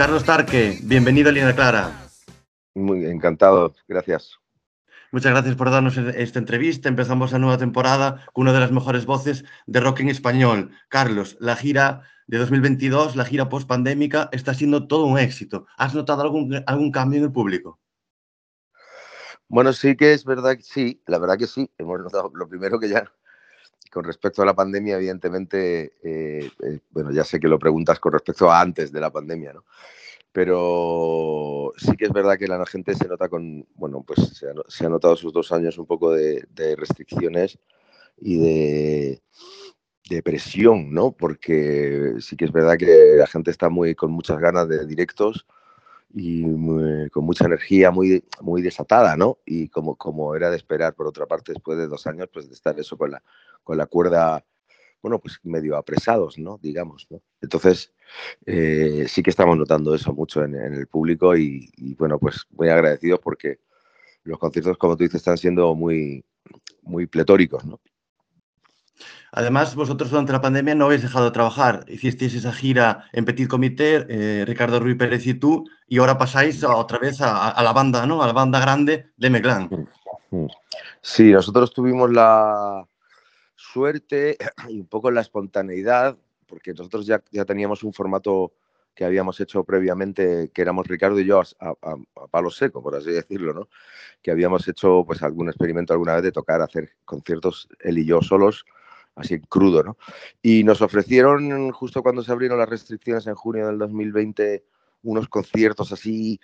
Carlos Tarque, bienvenido a Línea Clara. Muy encantado, gracias. Muchas gracias por darnos e- esta entrevista. Empezamos la nueva temporada con una de las mejores voces de rock en español. Carlos, la gira de 2022, la gira post-pandémica, está siendo todo un éxito. ¿Has notado algún, algún cambio en el público? Bueno, sí que es verdad que sí, la verdad que sí. Hemos notado lo primero que ya, con respecto a la pandemia, evidentemente, eh, eh, bueno, ya sé que lo preguntas con respecto a antes de la pandemia, ¿no? Pero sí que es verdad que la gente se nota con, bueno, pues se ha, notado sus dos años un poco de, restricciones y de, de presión, ¿no? Porque sí que es verdad que la gente está muy con muchas ganas de directos y con mucha energía, muy, muy desatada, ¿no? Y como, como era de esperar, por otra parte, después de dos años, pues de estar eso con la, con la cuerda, bueno, pues medio apresados, ¿no? Digamos, ¿no? Entonces, eh, sí que estamos notando eso mucho en, en el público y, y, bueno, pues muy agradecidos porque los conciertos, como tú dices, están siendo muy, muy pletóricos, ¿no? Además, vosotros durante la pandemia no habéis dejado de trabajar. Hicisteis esa gira en Petit Comité, eh, Ricardo Ruiz Pérez y tú, y ahora pasáis a- otra vez a, a la banda, ¿no? A la banda grande de Meclán. Sí, nosotros tuvimos la suerte y un poco la espontaneidad, porque nosotros ya, ya teníamos un formato que habíamos hecho previamente, que éramos Ricardo y yo a, a- palo seco, por así decirlo, ¿no? Que habíamos hecho pues algún experimento alguna vez de tocar, hacer conciertos él y yo solos, así crudo, ¿no? Y nos ofrecieron, justo cuando se abrieron las restricciones en junio del 2020, unos conciertos así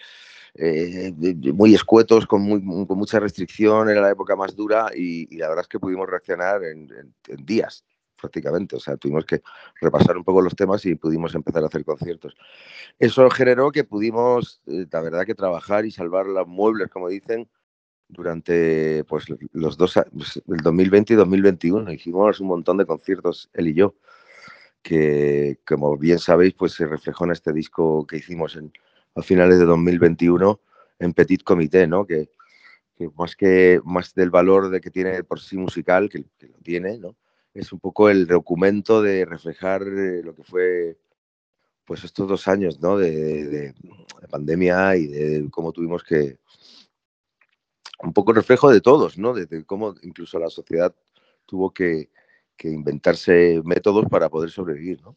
eh, muy escuetos, con, muy- mu- con mucha restricción, era la época más dura y, y la verdad es que pudimos reaccionar en, en- en días prácticamente, o sea, tuvimos que repasar un poco los temas y pudimos empezar a hacer conciertos. Eso generó que pudimos, eh, la verdad, que trabajar y salvar los muebles, como dicen, durante pues, los dos, pues, el 2020 y 2021. Hicimos un montón de conciertos, él y yo, que como bien sabéis, pues se reflejó en este disco que hicimos en, a finales de 2021 en Petit Comité, ¿no? Que, que más que más del valor de que tiene por sí musical, que, que lo tiene. Es un poco el documento de reflejar eh, lo que fue pues estos dos años, ¿no? De, de- de pandemia y de cómo tuvimos que un poco reflejo de todos, ¿no? De, cómo incluso la sociedad tuvo que, que inventarse métodos para poder sobrevivir, ¿no?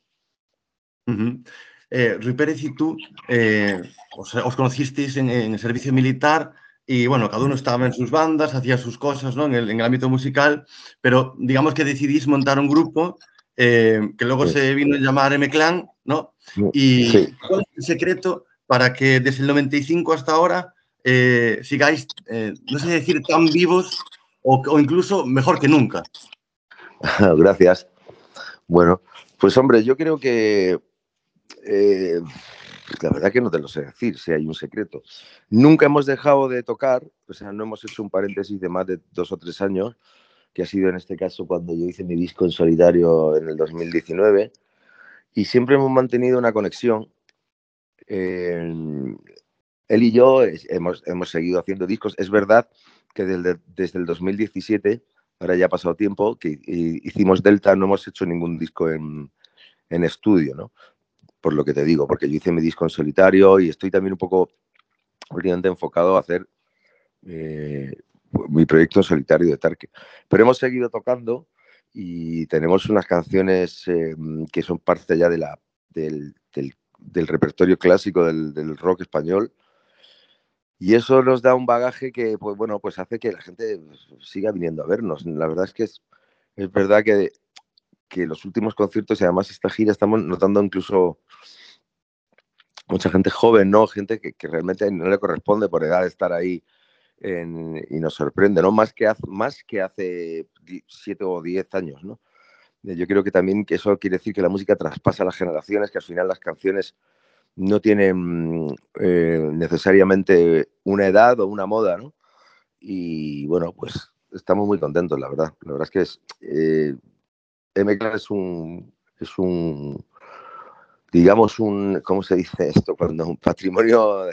Eh, Rui Pérez y tú eh, os, os conocisteis en, en el servicio militar y bueno, cada uno estaba en sus bandas, hacía sus cosas ¿no? en, el, en el ámbito musical, pero digamos que decidís montar un grupo eh, que luego Sí. se vino a llamar M-Clan, ¿no? Y Sí. ¿cuál es el secreto para que desde el 95 hasta ahora eh, sigáis, no sé decir, tan vivos o, o incluso mejor que nunca? Gracias. Bueno, pues hombre, yo creo que eh, la verdad que no te lo sé decir, si hay un secreto. Nunca hemos dejado de tocar, o sea, no hemos hecho un paréntesis de más de dos o tres años, que ha sido en este caso cuando yo hice mi disco en solitario en el 2019, y siempre hemos mantenido una conexión. Eh, él y yo hemos, hemos seguido haciendo discos. Es verdad que desde, desde el 2017, ahora ya ha pasado tiempo, que hi- hicimos Delta, no hemos hecho ningún disco en, en estudio, ¿no? Por lo que te digo, porque yo hice mi disco en solitario y estoy también un poco enfocado a hacer eh, mi proyecto en solitario de Tarque. Pero hemos seguido tocando y tenemos unas canciones eh, que son parte ya de la, del repertorio clásico del, del rock español. Y eso nos da un bagaje que, pues bueno, pues hace que la gente siga viniendo a vernos. La verdad es que es, es verdad que, que los últimos conciertos y además esta gira estamos notando incluso mucha gente joven, ¿no? Gente que, que realmente no le corresponde por edad estar ahí en- y nos sorprende, ¿no? Más que hace, más que hace siete o diez años, ¿no? Eh, Yo creo que también eso quiere decir que la música traspasa las generaciones, que al final las canciones no tienen mm, eh, necesariamente una edad o una moda, ¿no? Y bueno, pues estamos muy contentos, la verdad. La verdad es que es, eh, M-Clan es un, es un, digamos, un, ¿cómo se dice esto? Cuando un patrimonio,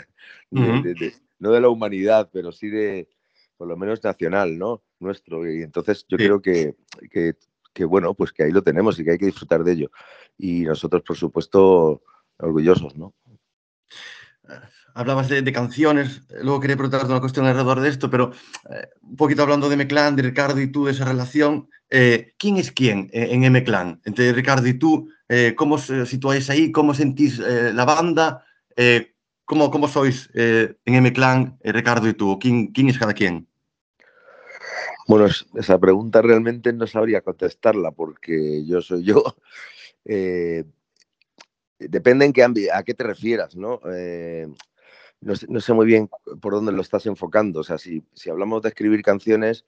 de- no de la humanidad, pero sí de, por lo menos nacional, ¿no? Nuestro. Y entonces yo Sí. creo que, que, que, bueno, pues que ahí lo tenemos y que hay que disfrutar de ello. Y nosotros, por supuesto, orgullosos, ¿no? Hablabas de, canciones, luego quería preguntarte una cuestión alrededor de esto, pero eh, un poquito hablando de M-Clan, de Ricardo y tú, esa relación, eh, ¿quién es quién eh, en M-Clan? Entre Ricardo y tú, eh, ¿cómo os situáis ahí? ¿Cómo sentís la banda? ¿cómo, ¿Cómo sois en M-Clan, Ricardo y tú? ¿Quién, ¿Quién es cada quien? Bueno, es- esa pregunta realmente no sabría contestarla porque yo soy yo. depende en qué a qué te refieras, ¿no? Eh, no, sé, no sé muy bien por dónde lo estás enfocando. O sea, si, si hablamos de escribir canciones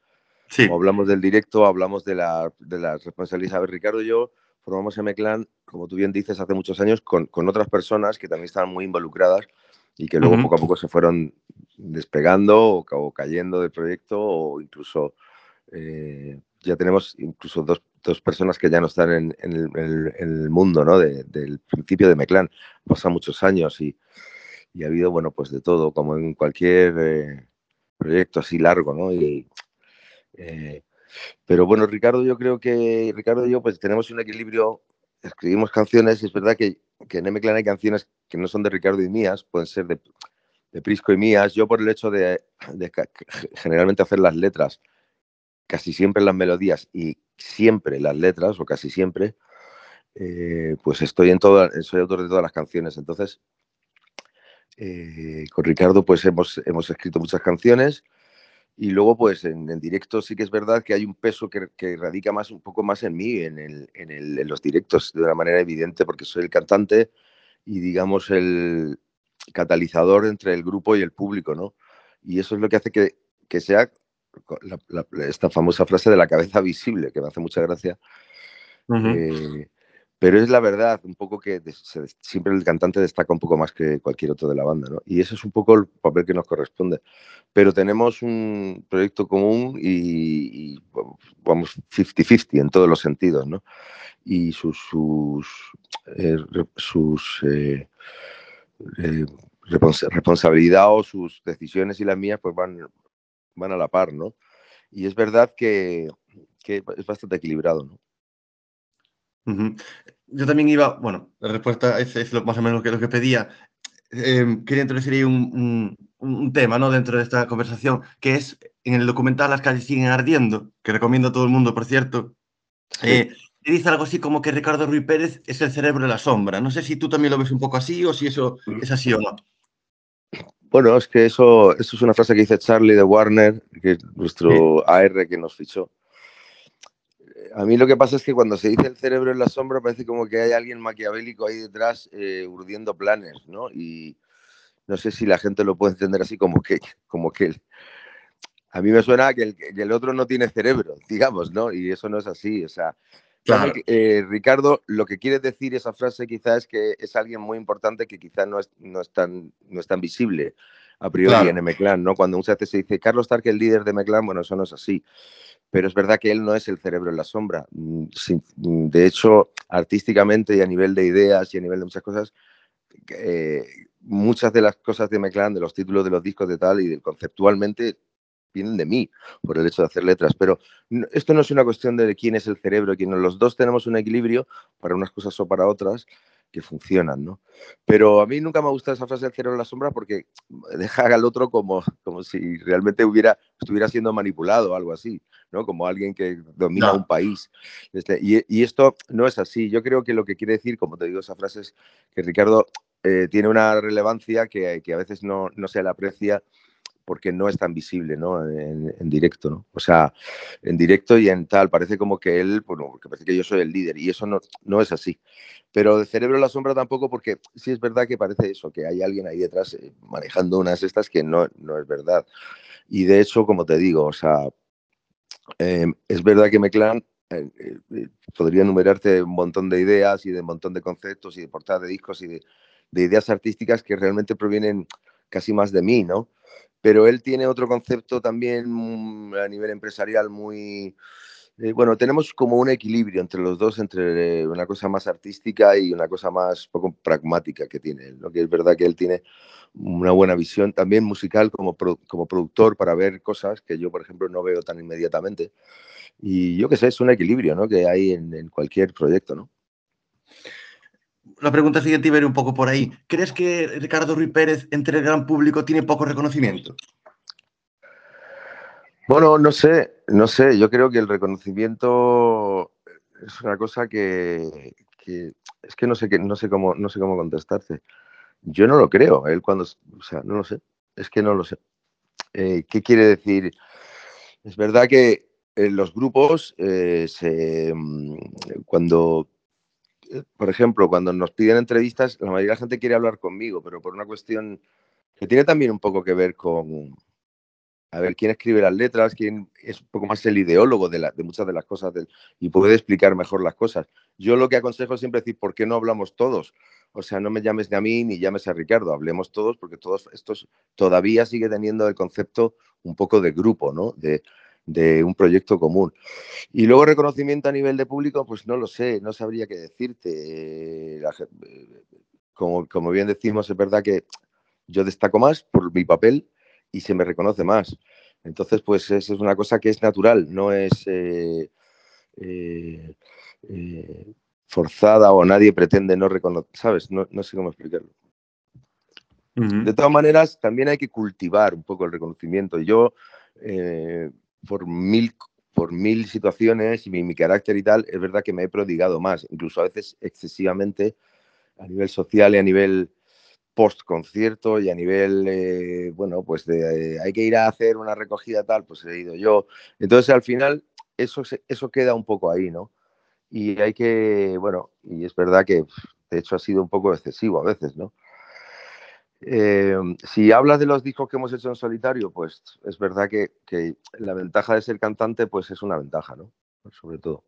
Sí. o hablamos del directo, hablamos de la, de la responsabilidad. A ver, Ricardo y yo formamos M-Clan, como tú bien dices, hace muchos años con, con otras personas que también estaban muy involucradas y que luego poco a poco se fueron despegando o cayendo del proyecto o incluso eh, ya tenemos incluso dos, dos personas que ya no están en, el, en el- mundo ¿no? de- del principio de Meclán. Pasan muchos años y, y ha habido, bueno, pues de todo, como en cualquier eh, proyecto así largo, ¿no? Y, eh, pero bueno, Ricardo, yo creo que Ricardo y yo pues tenemos un equilibrio, escribimos canciones y es verdad que, en M-Clan hay canciones que no son de Ricardo y mías, pueden ser de, de Prisco y mías. Yo por el hecho de, generalmente hacer las letras, casi siempre las melodías y siempre las letras, o casi siempre, eh, pues estoy en todas, soy autor de todas las canciones. Entonces, eh, con Ricardo pues hemos, hemos escrito muchas canciones y luego pues en, directo sí que es verdad que hay un peso que, radica más un poco más en mí, en, en, el, en los directos, de una manera evidente, porque soy el cantante y digamos el catalizador entre el grupo y el público, ¿no? Y eso es lo que hace que, que sea la, la, esta famosa frase de la cabeza visible, que me hace mucha gracia. Ujú. Eh, pero es la verdad, un poco que se- siempre el cantante destaca un poco más que cualquier otro de la banda, ¿no? Y ese es un poco el papel que nos corresponde. Pero tenemos un proyecto común y, y, vamos 50-50 en todos los sentidos, ¿no? Y sus, sus, eh, sus eh, eh, respons- responsabilidad o sus decisiones y las mías pues van, van a la par, ¿no? Y es verdad que, que es bastante equilibrado, ¿no? Yo también iba, bueno, la respuesta es, es lo, más o menos lo que, lo que pedía. Eh, quería introducir un, un, un tema ¿no? dentro de esta conversación, que es en el documental Las calles siguen ardiendo, que recomiendo a todo el mundo, por cierto. Sí. Eh, dice algo así como que Ricardo Ruiz Pérez es el cerebro de la sombra. No sé si tú también lo ves un poco así o si eso es así o no. Bueno, es que eso, eso es una frase que dice Charlie de Warner, que es nuestro AR que nos fichó. A mí lo que pasa es que cuando se dice el cerebro en la sombra parece como que hay alguien maquiavélico ahí detrás eh, urdiendo planes, ¿no? Y no sé si la gente lo puede entender así como que, como que a mí me suena que el, que el otro no tiene cerebro, digamos, ¿no? Y eso no es así, o sea, Claro. eh, Ricardo, lo que quiere decir esa frase quizás es que es alguien muy importante que quizás no es, no es, tan, no es tan visible a priori Claro. en M-Clan, ¿no? Cuando muchas veces se dice Carlos Stark, el líder de M-Clan, bueno, eso no es así. Pero es verdad que él no es el cerebro en la sombra. Mm, mm, De hecho, artísticamente y a nivel de ideas y a nivel de muchas cosas, eh, muchas de las cosas de M-Clan, de los títulos de los discos de tal y de- conceptualmente vienen de mí por el hecho de hacer letras. Pero esto no es una cuestión de quién es el cerebro, quién no. Los dos tenemos un equilibrio para unas cosas o para otras. que funcionan, ¿no? Pero a mí nunca me ha gustado esa frase del cero en la sombra porque deja al otro como, como si realmente hubiera, estuviera siendo manipulado o algo así, ¿no? Como alguien que domina No. un país. Este, y, y esto no es así. Yo creo que lo que quiere decir, como te digo, esa frase es que Ricardo eh, tiene una relevancia que, que a veces no, no se le aprecia porque no es tan visible ¿no? En, directo. O sea, en directo y en tal, parece como que él, bueno, porque parece que yo soy el líder y eso no, es así. Pero de cerebro la sombra tampoco, porque sí es verdad que parece eso, que hay alguien ahí detrás eh, manejando unas estas que no, es verdad. Y de hecho, como te digo, o sea, eh, es verdad que Meclán eh, eh, podría enumerarte un montón de ideas y de un montón de conceptos y de portadas de discos y de ideas artísticas que realmente provienen casi más de mí, ¿no? Pero él tiene otro concepto también mm, a nivel empresarial muy... eh, bueno, tenemos como un equilibrio entre los dos, entre eh, una cosa más artística y una cosa más poco pragmática que tiene él, ¿no? Que es verdad que él tiene una buena visión también musical como, pro- como productor para ver cosas que yo, por ejemplo, no veo tan inmediatamente. Y yo qué sé, es un equilibrio, ¿no? Que hay en, en cualquier proyecto, ¿no? La pregunta siguiente iba un poco por ahí. ¿Crees que Ricardo Ruiz Pérez entre el gran público tiene poco reconocimiento? Bueno, no sé, no sé. Yo creo que el reconocimiento es una cosa que, es que no sé no sé cómo, no sé cómo contestarte. Yo no lo creo. Él cuando, o sea, no lo sé. Es que no lo sé. Eh, ¿Qué quiere decir? Es verdad que en los grupos eh, mm, cuando eh, por ejemplo, cuando nos piden entrevistas, la mayoría de la gente quiere hablar conmigo, pero por una cuestión que tiene también un poco que ver con, a ver, quién escribe las letras, quién es un poco más el ideólogo de, de muchas de las cosas y puede explicar mejor las cosas. Yo lo que aconsejo es siempre decir, ¿por qué no hablamos todos? O sea, no me llames ni a mí ni llames a Ricardo, hablemos todos porque todos estos todavía sigue teniendo el concepto un poco de grupo, ¿no? De, de un proyecto común. Y luego reconocimiento a nivel de público, pues no lo sé, no sabría qué decirte. Eh, eh, como, como bien decimos, es verdad que yo destaco más por mi papel y se me reconoce más. Entonces, pues eso es una cosa que es natural, no es eh, eh, eh, forzada o nadie pretende no reconocer, ¿sabes? No, no sé cómo explicarlo. De todas maneras, también hay que cultivar un poco el reconocimiento. Yo, eh, por, mil, por mil situaciones y mi, carácter y tal, es verdad que me he prodigado más, incluso a veces excesivamente a nivel social y a nivel post concierto y a nivel, eh, bueno, pues de eh, hay que ir a hacer una recogida tal, pues he ido yo. Entonces, al final, eso, eso queda un poco ahí, ¿no? Y hay que, bueno, y es verdad que de hecho ha sido un poco excesivo a veces, ¿no? Eh, si hablas de los discos que hemos hecho en solitario, pues es verdad que, que la ventaja de ser cantante, pues es una ventaja, ¿no? Sobre todo.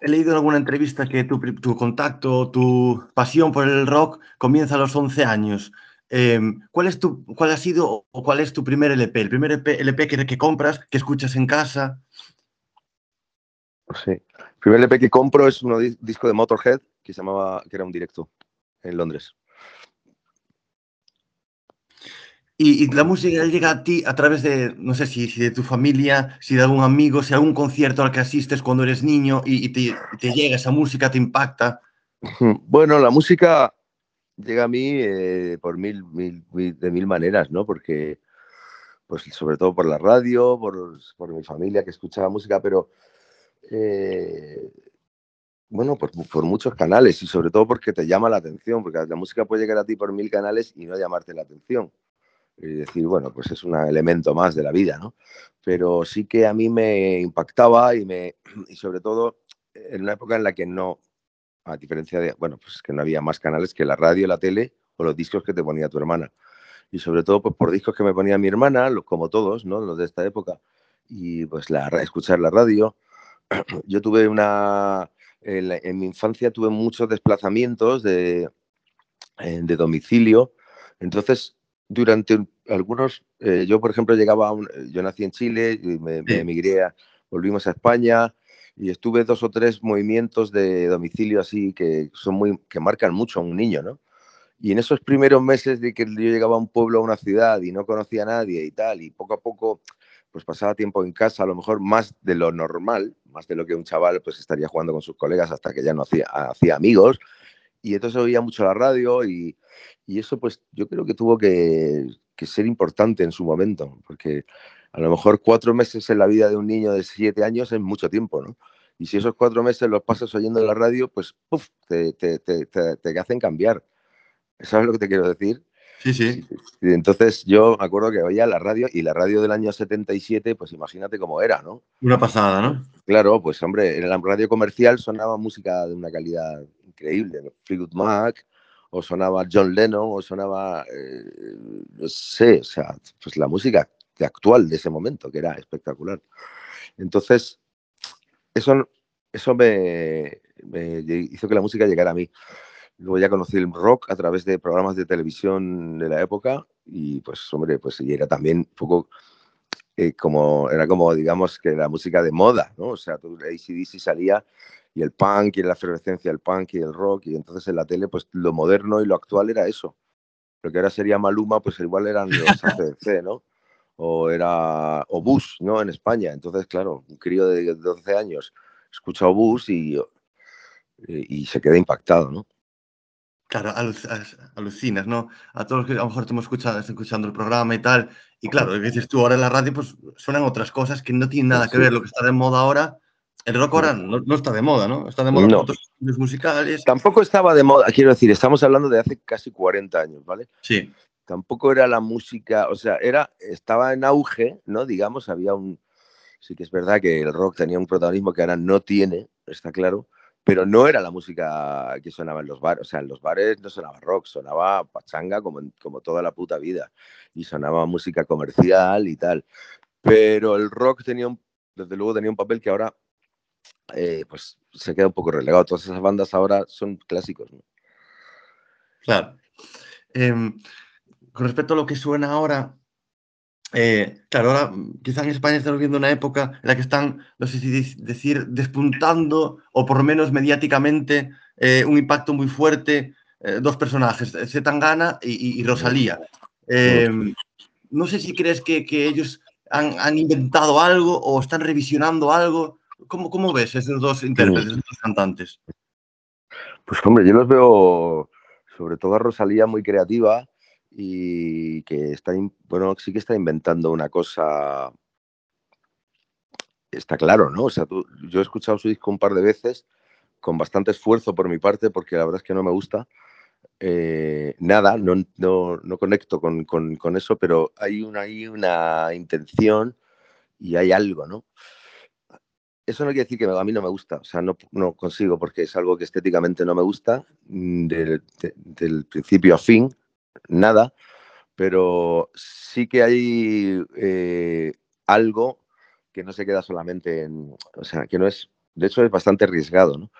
He leído en alguna entrevista que tu, contacto, tu pasión por el rock comienza a los 11 años. Eh, ¿cuál, es tu, ¿Cuál ha sido o cuál es tu primer LP? El primer LP, LP que, que compras, que escuchas en casa. Sí. El primer LP que compro es un di- disco de Motorhead que se llamaba, que era un directo en Londres. Y, la música llega a ti a través de, no sé si, de tu familia, si de algún amigo, si algún concierto al que asistes cuando eres niño y, te, llega esa música, te impacta. Bueno, la música llega a mí eh, por mil, mil- mil- de mil maneras, ¿no? Porque, pues sobre todo por la radio, por, mi familia que escuchaba música, pero eh, bueno, por muchos canales y sobre todo porque te llama la atención, porque la música puede llegar a ti por mil canales y no llamarte la atención. Y decir, bueno, pues es un elemento más de la vida, ¿no? Pero sí que a mí me impactaba y, me, y sobre todo en una época en la que no, a diferencia de, bueno, pues que no había más canales que la radio, la tele o los discos que te ponía tu hermana. Y sobre todo pues por discos que me ponía mi hermana, como todos, ¿no? Los de esta época. Y pues la, escuchar la radio. Yo tuve una, en, la- en mi infancia tuve muchos desplazamientos de, eh, de domicilio. Entonces, durante un- algunos, eh, yo por ejemplo llegaba a un, yo nací en Chile y me, me emigré, a- volvimos a España y estuve dos o tres movimientos de domicilio así que son muy, que marcan mucho a un niño, ¿no? Y en esos primeros meses de que yo llegaba a un pueblo, a una ciudad y no conocía a nadie y tal, y poco a poco pues pasaba tiempo en casa, a lo mejor más de lo normal, más de lo que un chaval pues estaría jugando con sus colegas hasta que ya no hacía, hacía amigos. Y entonces oía mucho la radio y, y eso pues yo creo que tuvo que, que, ser importante en su momento, porque a lo mejor cuatro meses en la vida de un niño de siete años es mucho tiempo, ¿no? Y si esos cuatro meses los pasas oyendo la radio, pues te, te, te, te, hacen cambiar. ¿Sabes lo que te quiero decir? Sí, sí. Y entonces yo me acuerdo que oía la radio y la radio del año 77, pues imagínate cómo era, ¿no? Una pasada, ¿no? Claro, pues hombre, en la radio comercial sonaba música de una calidad increíble, ¿no? Fleetwood Mac, o sonaba John Lennon, o sonaba, eh, no sé, o sea, pues la música actual de ese momento, que era espectacular. Entonces, eso, eso me, me hizo que la música llegara a mí. Luego ya conocí el rock a través de programas de televisión de la época y pues, hombre, pues y era también un poco eh, como, era como, digamos, que la música de moda, ¿no? O sea, ACDC salía y el punk y la efervescencia del punk y el rock y entonces en la tele, pues lo moderno y lo actual era eso. Lo que ahora sería Maluma, pues igual eran los ACDC, ¿no? O era Obús, ¿no? En España. Entonces, claro, un crío de 12 años escucha Obús y, y se queda impactado, ¿no? Claro, alucinas, ¿no? A todos los que a lo mejor estamos escuchando, escuchando el programa y tal. Y claro, lo que dices tú ahora en la radio, pues suenan otras cosas que no tienen nada que ver. Lo que está de moda ahora, el rock ahora no, no está de moda, ¿no? Está de moda No. otros musicales. Tampoco estaba de moda, quiero decir, estamos hablando de hace casi 40 años, ¿vale? Sí, Tampoco era la música, o sea, era, estaba en auge, ¿no? Digamos, había un. Sí que es verdad que el rock tenía un protagonismo que ahora no tiene, está claro, pero no era la música que sonaba en los bares. O sea, en los bares no sonaba rock, sonaba pachanga como, como toda la puta vida. Y sonaba música comercial y tal. Pero el rock tenía un, desde luego tenía un papel que ahora eh, pues se queda un poco relegado. Todas esas bandas ahora son clásicos. ¿no? claro. Em, con respecto a lo que suena ahora, eh, claro, ahora mm, quizá en España estamos viendo una época en la que están, no sé si dec- decir, despuntando o por lo menos mediáticamente eh, un impacto muy fuerte, dos personajes, Zetangana y, y- Rosalía. Em, no sé si crees que, ellos han inventado algo o están revisionando algo. ¿Cómo, cómo ves esos dos intérpretes, esos dos cantantes? Pues hombre, yo los veo, sobre todo a Rosalía, muy creativa y que está, bueno, sí que está inventando una cosa, está claro, ¿no? O sea, tú- yo he escuchado su disco un par de veces con bastante esfuerzo por mi parte, porque la verdad es que no me gusta. eh, nada, no, no, no conecto con, con- con eso, pero hay una, hay una intención y hay algo, ¿no? Eso no quiere decir que a mí no me gusta, o sea, no, no consigo porque es algo que estéticamente no me gusta, mm, del, de- del principio a fin, nada, pero sí que hay eh, algo que no se queda solamente en, o sea, que no es, de hecho es bastante arriesgado, ¿no?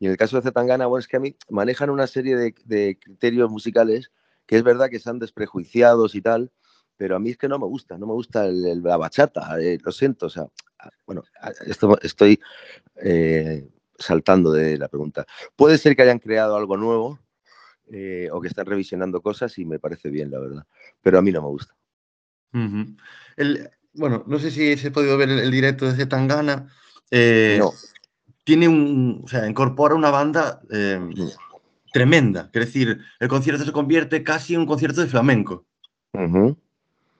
Y en el caso de Zetangana, bueno, es que a mí manejan una serie de, criterios musicales que es verdad que están desprejuiciados y tal, pero a mí es que no me gusta, no me gusta el- el- la bachata, eh, lo siento, o sea, bueno, esto, estoy eh, saltando de la pregunta. Puede ser que hayan creado algo nuevo eh, o que están revisionando cosas y me parece bien, la verdad, pero a mí no me gusta. El- bueno, no sé si se ha podido ver el, el directo de Zetangana. eh, No. Tiene un, o sea, incorpora una banda eh, tremenda. Es decir, el concierto se convierte casi en un concierto de flamenco.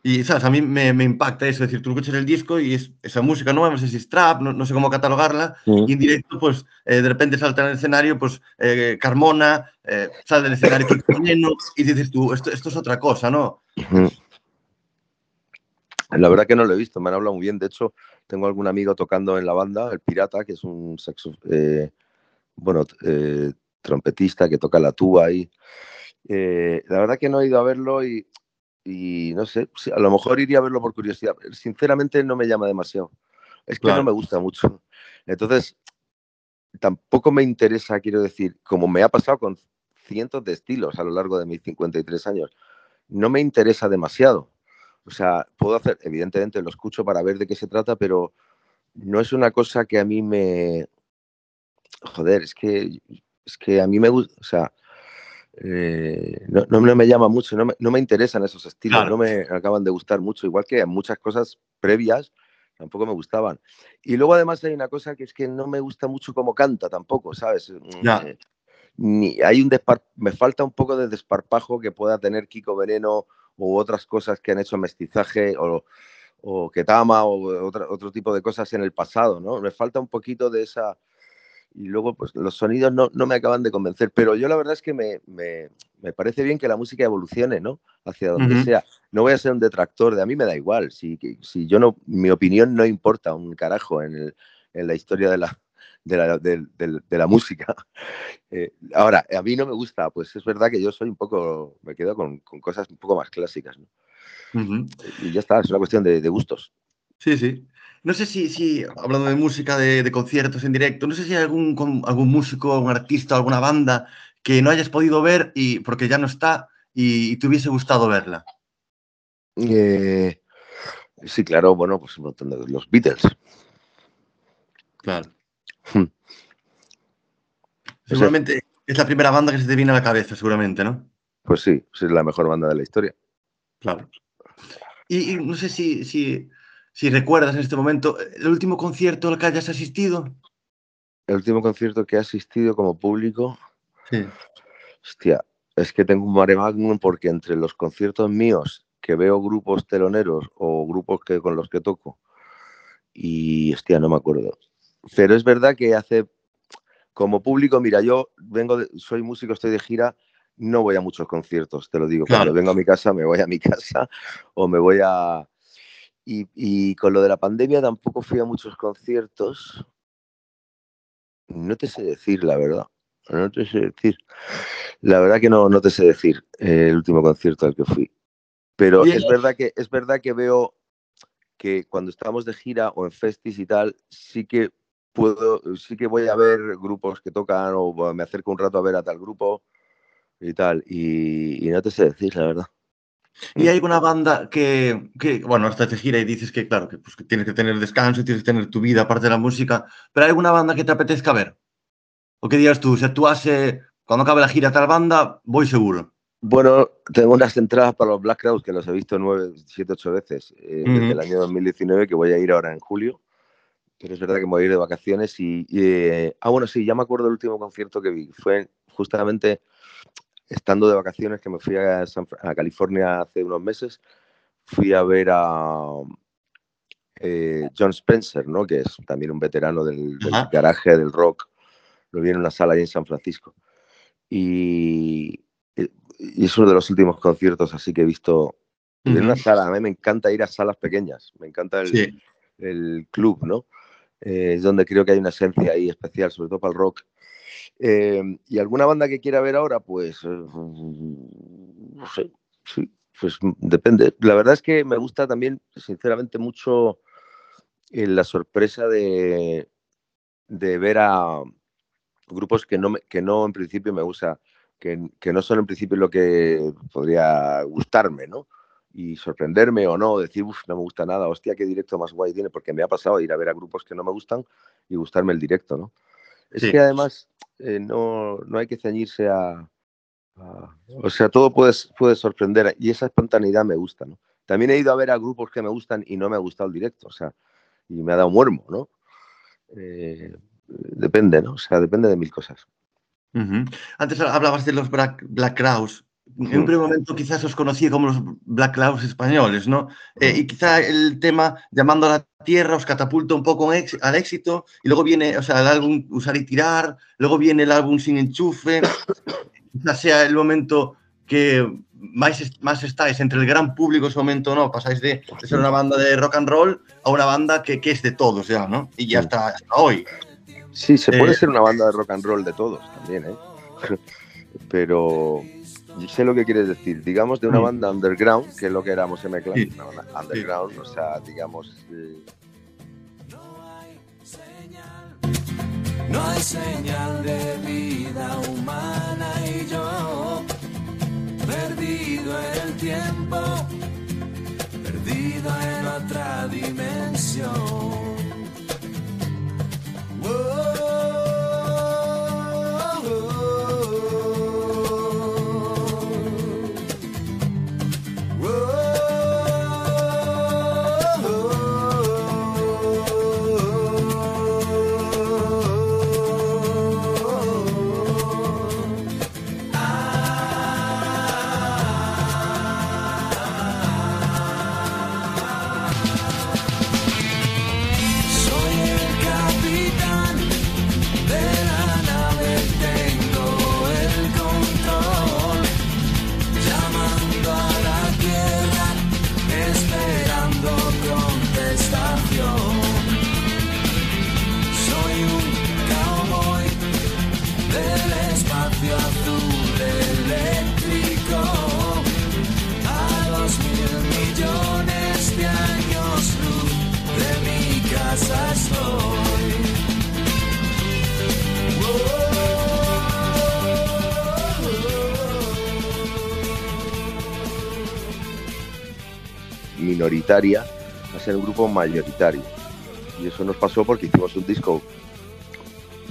Y, ¿sabes? A mí me, me impacta eso. Es decir, tú escuchas el disco y es esa música nueva, no sé si es trap, no, no sé cómo catalogarla. Y en directo, pues, eh, de repente salta en el escenario, pues, eh, Carmona, eh, sale del escenario y dices tú, esto, esto es otra cosa, ¿no? La verdad que no lo he visto, me han hablado muy bien. De hecho, tengo algún amigo tocando en la banda, el Pirata, que es un saxo, eh, bueno, trompetista que toca la tuba ahí. La verdad que no he ido a verlo y, y no sé, a lo mejor iría a verlo por curiosidad. Sinceramente no me llama demasiado. Es que Claro. no me gusta mucho. Entonces, tampoco me interesa, quiero decir, como me ha pasado con cientos de estilos a lo largo de mis 53 años, no me interesa demasiado. O sea, puedo hacer, evidentemente lo escucho para ver de qué se trata, pero no es una cosa que a mí me... Joder, es que, es que a mí me gusta, o sea, eh, no, no, me llama mucho, no me, no me interesan esos estilos, Claro. no me acaban de gustar mucho, igual que muchas cosas previas tampoco me gustaban. Y luego además hay una cosa que es que no me gusta mucho cómo canta tampoco, ¿sabes? Mm, Ya. eh, Ni, hay un despar- me falta un poco de desparpajo que pueda tener Kiko Veneno u otras cosas que han hecho mestizaje o, o Ketama o otra- otro tipo de cosas en el pasado, ¿no? Me falta un poquito de esa... Y luego, pues los sonidos no, no me acaban de convencer, pero yo la verdad es que me, me- me parece bien que la música evolucione, ¿no? Hacia donde sea. No voy a ser un detractor de a mí me da igual. Si, si yo no, mi opinión no importa un carajo en, el- en la historia de la, de la, de la música. Eh, ahora, a mí no me gusta, pues es verdad que yo soy un poco, me quedo con, con cosas un poco más clásicas, ¿no? Y ya está, es una cuestión de gustos. Sí, sí. No sé si, si hablando de música, de, de conciertos en directo, no sé si hay algún, algún músico, algún artista, alguna banda que no hayas podido ver y porque ya no está y, y te hubiese gustado verla. Eh, sí, claro, bueno, pues los Beatles. Claro. Hmm. Seguramente es la primera banda que se te viene a la cabeza, seguramente, ¿no? Pues sí, es la mejor banda de la historia. Claro. Y, y no sé si, si, si recuerdas en este momento el último concierto al que hayas asistido. El último concierto que he asistido como público, Sí. hostia, es que tengo un mare magnum porque entre los conciertos míos que veo grupos teloneros o grupos que, con los que toco y, hostia, no me acuerdo. Pero es verdad que hace, como público, mira, yo vengo, de- soy músico, estoy de gira, no voy a muchos conciertos, te lo digo. Claro. Cuando vengo a mi casa, me voy a mi casa o me voy a... Y, y con lo de la pandemia tampoco fui a muchos conciertos. No te sé decir, la verdad. No te sé decir. La verdad que no, no te sé decir eh, el último concierto al que fui. Pero Bien. es verdad que es verdad que veo que cuando estamos de gira o en festis y tal, sí que puedo, sí que voy a ver grupos que tocan o me acerco un rato a ver a tal grupo y tal. Y, y no te sé decir, la verdad. Y hay una banda que, que, bueno, estás de gira y dices que, claro, que, pues, que tienes que tener descanso, tienes que tener tu vida aparte de la música, pero hay alguna banda que te apetezca ver. O que digas tú, si actuase cuando acabe la gira tal banda, voy seguro. Bueno, tengo unas entradas para los Black Crowes que los he visto nueve, siete, ocho veces eh, desde Ujú. el año 2019, que voy a ir ahora en julio. Pero es verdad que me voy a ir de vacaciones y... y, eh, ah, bueno, sí, ya me acuerdo del último concierto que vi. Fue justamente estando de vacaciones que me fui a, San Fra- a California hace unos meses. Fui a ver a eh, John Spencer, ¿no? que es también un veterano del, del garaje del rock. Lo vi en una sala ahí en San Francisco. Y, y es uno de los últimos conciertos así que he visto en una Ujú. sala. A mí me encanta ir a salas pequeñas. Me encanta el, Sí. el club, ¿no? Eh, es donde creo que hay una esencia ahí especial, sobre todo para el rock. Eh, y alguna banda que quiera ver ahora, pues eh, no sé, sí, pues mm, depende. La verdad es que me gusta también, sinceramente, mucho eh, la sorpresa de, de ver a grupos que no, me- que no en principio me gusta, que, que no son en principio lo que podría gustarme, ¿no? Y sorprenderme o no, decir, uff, no me gusta nada, hostia, qué directo más guay tiene, porque me ha pasado ir a ver a grupos que no me gustan y gustarme el directo, ¿no? Es Sí. que además eh, no, no hay que ceñirse a, a- O sea, todo puede, puede sorprender y esa espontaneidad me gusta, ¿no? También he ido a ver a grupos que me gustan y no me ha gustado el directo, o sea, y me ha dado muermo, ¿no? Eh, depende, ¿no? O sea, depende de mil cosas. Antes hablabas de los Black, Black Crowes. En un primer momento quizás os conocí como los Black Crowes españoles, ¿no? Eh, y quizá el tema Llamando a la Tierra os catapulta un poco en al éxito y luego viene, o sea, el álbum Usar y Tirar, luego viene el álbum Sin Enchufe, quizás sea el momento que más, más estáis entre el gran público ese momento, ¿no? Pasáis de, de ser una banda de rock and roll a una banda que, que es de todos ya, ¿no? Y ya hasta, hasta hoy. Sí, se puede Eh, ser una banda de rock and roll de todos también, ¿eh? Pero sé lo que quieres decir. Digamos de una Mm. banda underground, que es lo que éramos en Clan, Sí. una banda underground, o sea, digamos. eh, No hay señal de vida humana y yo, perdido en el tiempo, perdido en otra dimensión. Minoritaria a ser un grupo mayoritario. Y eso nos pasó porque hicimos un disco,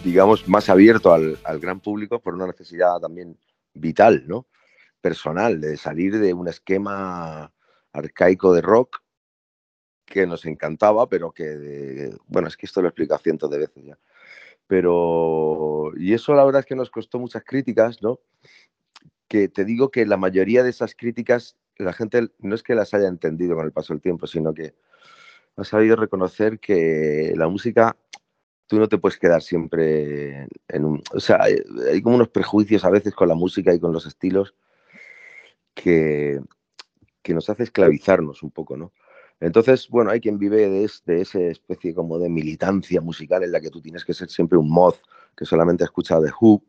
digamos, más abierto al, gran público por una necesidad también vital, ¿no? Personal, de salir de un esquema arcaico de rock que nos encantaba, pero que, bueno, es que esto lo explico cientos de veces ya. Pero, y eso la verdad es que nos costó muchas críticas, ¿no? Que te digo que la mayoría de esas críticas, la gente no es que las haya entendido con el paso del tiempo, sino que ha sabido reconocer que la música, tú no te puedes quedar siempre en un... O sea, hay, como unos prejuicios a veces con la música y con los estilos que, que nos hace esclavizarnos un poco, ¿no? Entonces, bueno, hay quien vive de, de, esa especie como de militancia musical en la que tú tienes que ser siempre un mod que solamente escucha The Who,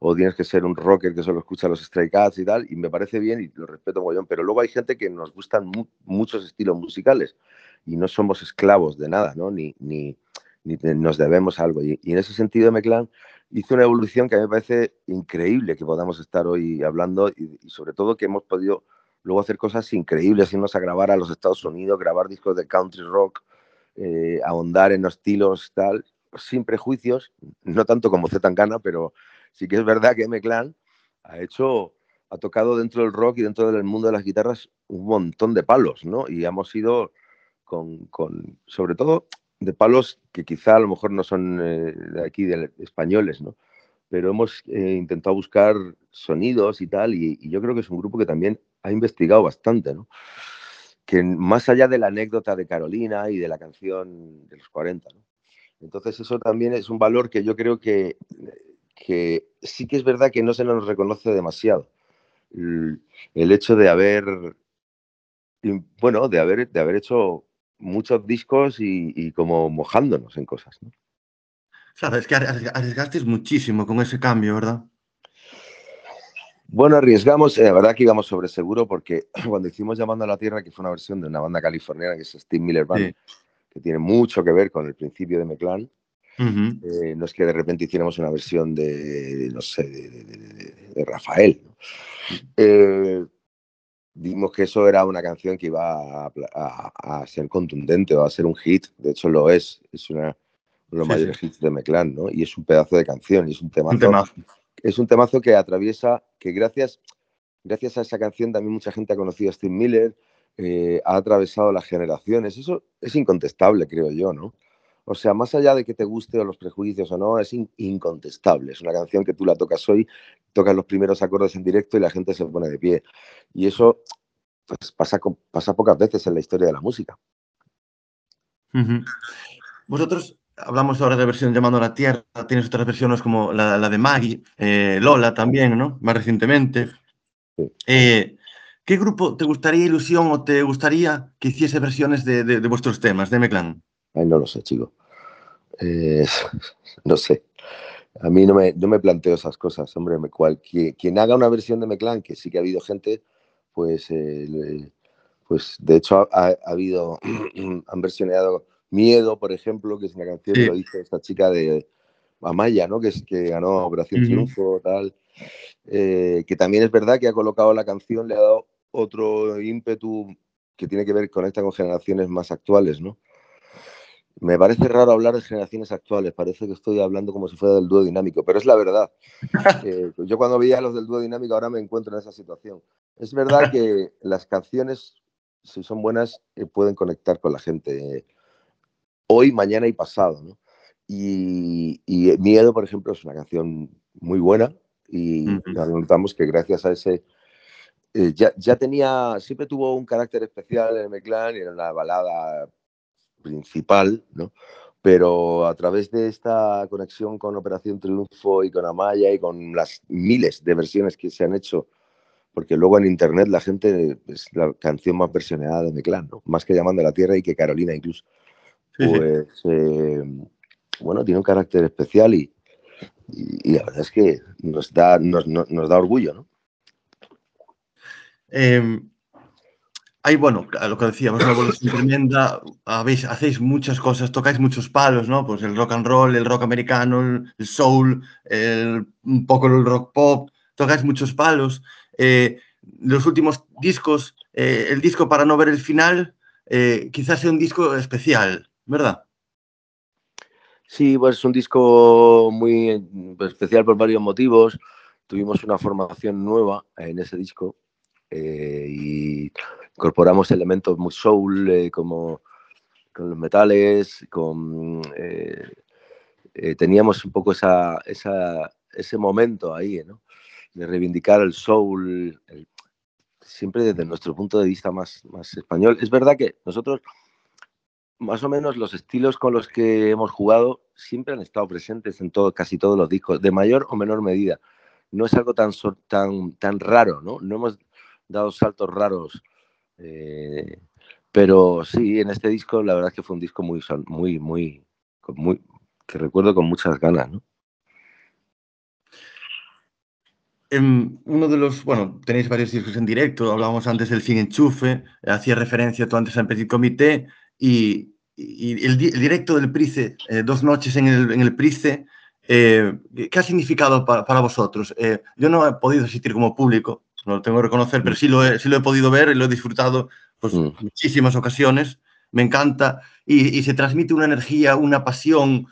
o tienes que ser un rocker que solo escucha los Stray Cats y tal, y me parece bien y lo respeto bien, pero luego hay gente que nos gustan mu muchos estilos musicales y no somos esclavos de nada, ¿no? Ni, ni, ni nos debemos algo. Y, y, en ese sentido, Meclán hizo una evolución que a mí me parece increíble que podamos estar hoy hablando y, y sobre todo que hemos podido luego hacer cosas increíbles, irnos a grabar a los Estados Unidos, grabar discos de country rock, eh, ahondar en los estilos, tal, sin prejuicios, no tanto como Z Tangana, pero sí que es verdad que M-Clan ha hecho, ha tocado dentro del rock y dentro del mundo de las guitarras un montón de palos, ¿no? Y hemos ido con, con sobre todo, de palos que quizá a lo mejor no son eh, de aquí, de españoles, ¿no? Pero hemos eh, intentado buscar sonidos y tal, y, y yo creo que es un grupo que también ha investigado bastante, ¿no? Que más allá de la anécdota de Carolina y de la canción de los 40, ¿no? Entonces eso también es un valor que yo creo que, que sí que es verdad que no se nos reconoce demasiado. El, hecho de haber, bueno, de haber, de haber hecho muchos discos y, y como mojándonos en cosas, ¿no? Claro, es que arriesgasteis muchísimo con ese cambio, ¿verdad? Bueno, arriesgamos, eh, la verdad que íbamos sobre seguro porque cuando hicimos Llamando a la Tierra, que fue una versión de una banda californiana que es Steve Miller Band, sí. que tiene mucho que ver con el principio de Meclán, uh -huh. eh, no es que de repente hiciéramos una versión de, no sé, de, de, de, de Rafael. ¿no? Eh, vimos que eso era una canción que iba a, a, a, ser contundente o a ser un hit, de hecho lo es, es una, uno de los sí, mayores sí. hits de Meclán, ¿no? Y es un pedazo de canción y es un temazo. Un temazo es un temazo que atraviesa, que gracias, gracias a esa canción también mucha gente ha conocido a Steve Miller, eh, ha atravesado las generaciones. Eso es incontestable, creo yo, ¿no? O sea, más allá de que te guste o los prejuicios o no, es in incontestable. Es una canción que tú la tocas hoy, tocas los primeros acordes en directo y la gente se pone de pie. Y eso pues, pasa, pasa pocas veces en la historia de la música. Uh -huh. Vosotros hablamos ahora de versión llamando a la Tierra, tienes otras versiones como la, la de Maggie, eh, Lola también, ¿no? Más recientemente. Eh, ¿Qué grupo te gustaría ilusión o te gustaría que hiciese versiones de, de, de vuestros temas, de Meclán? Ay, no lo sé, chico. Eh, no sé. A mí no me, no me, planteo esas cosas, hombre. Me, cual, quien, quien, haga una versión de Meclán, que sí que ha habido gente, pues, eh, pues de hecho ha, ha habido, han versionado Miedo, por ejemplo, que es una canción sí. que lo hizo esta chica de Amaya, ¿no? Que, es, que ganó Operación uh -huh. Triunfo, tal. Eh, que también es verdad que ha colocado la canción, le ha dado otro ímpetu que tiene que ver, conecta con generaciones más actuales, ¿no? Me parece raro hablar de generaciones actuales, parece que estoy hablando como si fuera del dúo dinámico, pero es la verdad. Eh, yo cuando veía a los del dúo dinámico ahora me encuentro en esa situación. Es verdad que las canciones, si son buenas, eh, pueden conectar con la gente hoy, mañana y pasado. ¿no? Y, y, Miedo, por ejemplo, es una canción muy buena y -huh. notamos que gracias a ese... Eh, ya, ya, tenía, siempre tuvo un carácter especial en Meclán y era una balada principal, ¿no? Pero a través de esta conexión con Operación Triunfo y con Amaya y con las miles de versiones que se han hecho, porque luego en internet la gente es la canción más versionada de Meclán, ¿no? Más que Llamando a la Tierra y que Carolina incluso pues eh, bueno, tiene un carácter especial y, y, y, la verdad es que nos da, nos, nos da orgullo, ¿no? Eh, hay, bueno, lo que decíamos, una evolución tremenda, hacéis muchas cosas, tocáis muchos palos, ¿no? Pues el rock and roll, el rock americano, el soul, un poco el rock pop, tocáis muchos palos. Eh, los últimos discos eh, el disco para no ver el final eh, quizás sea un disco especial, ¿verdad? Sí, pues es un disco muy especial por varios motivos. Tuvimos una formación nueva en ese disco eh, y incorporamos elementos muy soul como con los metales, con teníamos un poco esa, ese momento ahí, ¿no? De reivindicar el soul, siempre desde nuestro punto de vista más, más español. Es verdad que nosotros, más o menos, los estilos con los que hemos jugado siempre han estado presentes en todo, casi todos los discos, de mayor o menor medida. No es algo tan, tan, tan raro, ¿no? No hemos dado saltos raros. Eh, pero sí, en este disco la verdad es que fue un disco muy, muy, muy, muy que recuerdo con muchas ganas, ¿no? En uno de los, bueno, tenéis varios discos en directo, hablábamos antes del Sin Enchufe, hacía referencia tú antes al Petit Comité y, y el, el, directo del Price, eh, dos noches en el, en el Price, eh, ¿qué ha significado para, para vosotros? Eh, yo no he podido asistir como público, lo tengo que reconocer, pero sí lo he, sí lo he podido ver y lo he disfrutado pues, mm. muchísimas ocasiones, me encanta y, y, se transmite una energía, una pasión,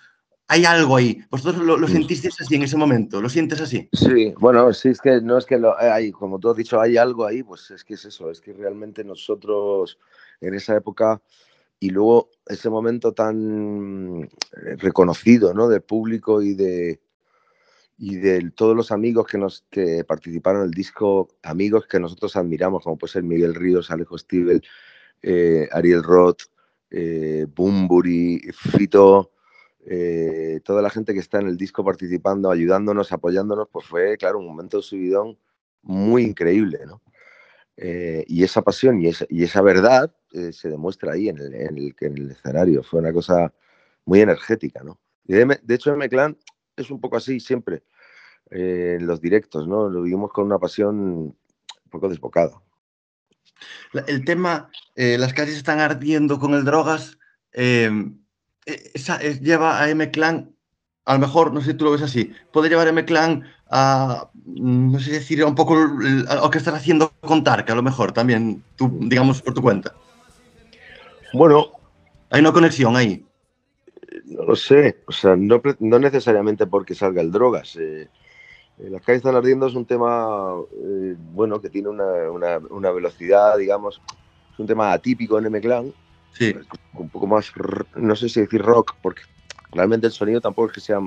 hay algo ahí. ¿Vosotros lo, lo, sentisteis así en ese momento? ¿Lo sientes así? Sí, bueno, sí, es que no es que lo, hay, como tú has dicho, hay algo ahí, pues es que es eso, es que realmente nosotros en esa época y luego ese momento tan eh, reconocido, ¿no? Del público y de y de todos los amigos que nos participaron en el disco, amigos que nosotros admiramos, como puede ser Miguel Ríos, Alejo Stivel, eh, Ariel Roth, eh, Bumburi, Fito, eh, toda la gente que está en el disco participando, ayudándonos, apoyándonos, pues fue, claro, un momento de subidón muy increíble, ¿no? Eh, y esa pasión y esa, verdad se demuestra ahí en el, en, el, en el, escenario. Fue una cosa muy energética, ¿no? De, de hecho, M-Clan es un poco así siempre eh, en los directos, ¿no? Lo vivimos con una pasión un poco desbocada. El tema, eh, las calles están ardiendo con el drogas. Eh, esa, es, lleva a M-Clan, a lo mejor, no sé si tú lo ves así, puede llevar a M-Clan a, mm, no sé decir, un poco lo que estás haciendo con Tark, a lo mejor también, tú, digamos, por tu cuenta. Bueno. Hay una conexión ahí. No lo sé, o sea, no, no necesariamente porque salga el drogas. Eh, las calles están ardiendo es un tema, eh, bueno, que tiene una, una, una, velocidad, digamos, es un tema atípico en M-Clan, Sí. Un poco más, no sé si decir rock, porque realmente el sonido tampoco es que sea